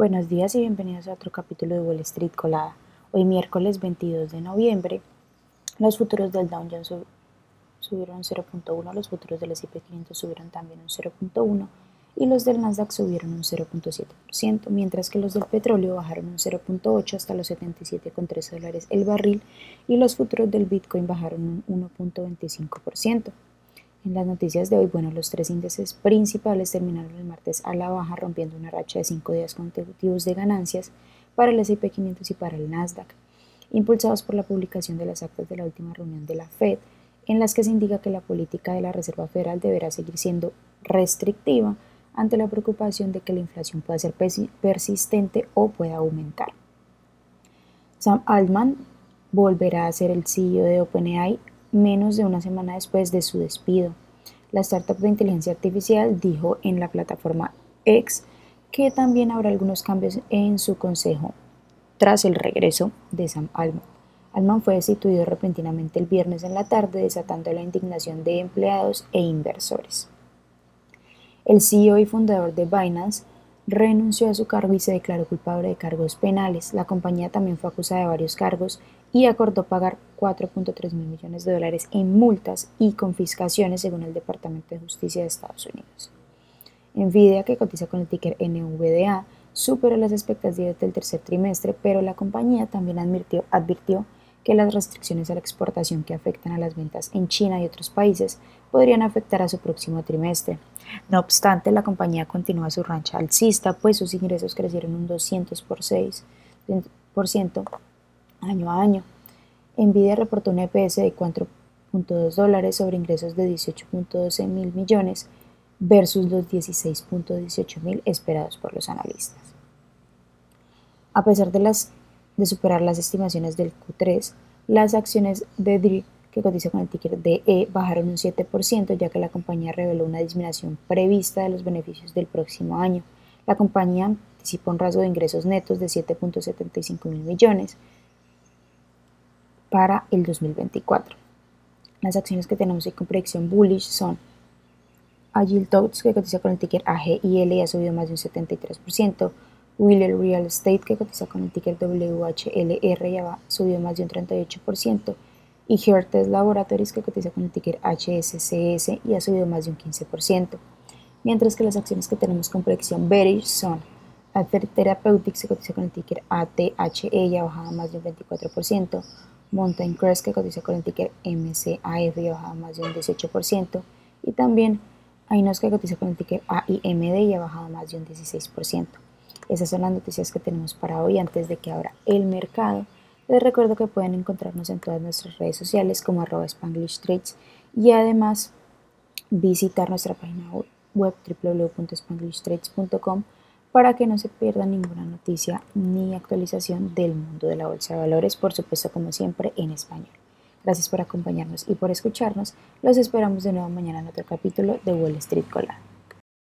Buenos días y bienvenidos a otro capítulo de Wall Street Colada. Hoy miércoles 22 de noviembre, los futuros del Dow Jones subieron 0.1, los futuros del S&P 500 subieron también un 0.1 y los del Nasdaq subieron un 0.7%, mientras que los del petróleo bajaron un 0.8 hasta los 77,3 dólares el barril y los futuros del Bitcoin bajaron un 1.25%. En las noticias de hoy, bueno, los tres índices principales terminaron el martes a la baja, rompiendo una racha de cinco días consecutivos de ganancias para el S&P 500 y para el Nasdaq, impulsados por la publicación de las actas de la última reunión de la Fed, en las que se indica que la política de la Reserva Federal deberá seguir siendo restrictiva ante la preocupación de que la inflación pueda ser persistente o pueda aumentar. Sam Altman volverá a ser el CEO de OpenAI menos de una semana después de su despido. La startup de inteligencia artificial dijo en la plataforma X que también habrá algunos cambios en su consejo tras el regreso de Sam Altman. Altman fue destituido repentinamente el viernes en la tarde, desatando la indignación de empleados e inversores. El CEO y fundador de Binance renunció a su cargo y se declaró culpable de cargos penales. La compañía también fue acusada de varios cargos y acordó pagar 4.3 mil millones de dólares en multas y confiscaciones según el Departamento de Justicia de Estados Unidos. Nvidia, que cotiza con el ticker NVDA, superó las expectativas del tercer trimestre, pero la compañía también advirtió, advirtió que las restricciones a la exportación que afectan a las ventas en China y otros países podrían afectar a su próximo trimestre. No obstante, la compañía continúa su rancha alcista, pues sus ingresos crecieron un 200% año a año. Nvidia reportó un EPS de 4.2 dólares sobre ingresos de 18.12 mil millones versus los 16.18 mil esperados por los analistas. A pesar de las de superar las estimaciones del Q3, las acciones de DRI, que cotiza con el ticker DE, bajaron un 7%, ya que la compañía reveló una disminución prevista de los beneficios del próximo año. La compañía anticipó un rasgo de ingresos netos de 7.75 mil millones para el 2024. Las acciones que tenemos ahí con predicción bullish son Agile que cotiza con el ticker AGIL y ha subido más de un 73%, Wheeler Real Estate, que cotiza con el ticker WHLR y ha subido más de un 38%, y Hertes Laboratories, que cotiza con el ticker HSCS y ha subido más de un 15%. Mientras que las acciones que tenemos con predicción bearish son Alter Therapeutics, que cotiza con el ticker ATHE y ha bajado más de un 24%, Mountain Crest, que cotiza con el ticker MCAF y ha bajado más de un 18%, y también Ainos, que cotiza con el ticker AIMD y ha bajado más de un 16%. Esas son las noticias que tenemos para hoy antes de que abra el mercado. Les recuerdo que pueden encontrarnos en todas nuestras redes sociales como arroba y además visitar nuestra página web www.spanglishtrades.com para que no se pierda ninguna noticia ni actualización del mundo de la bolsa de valores, por supuesto como siempre en español. Gracias por acompañarnos y por escucharnos. Los esperamos de nuevo mañana en otro capítulo de Wall Street Colada.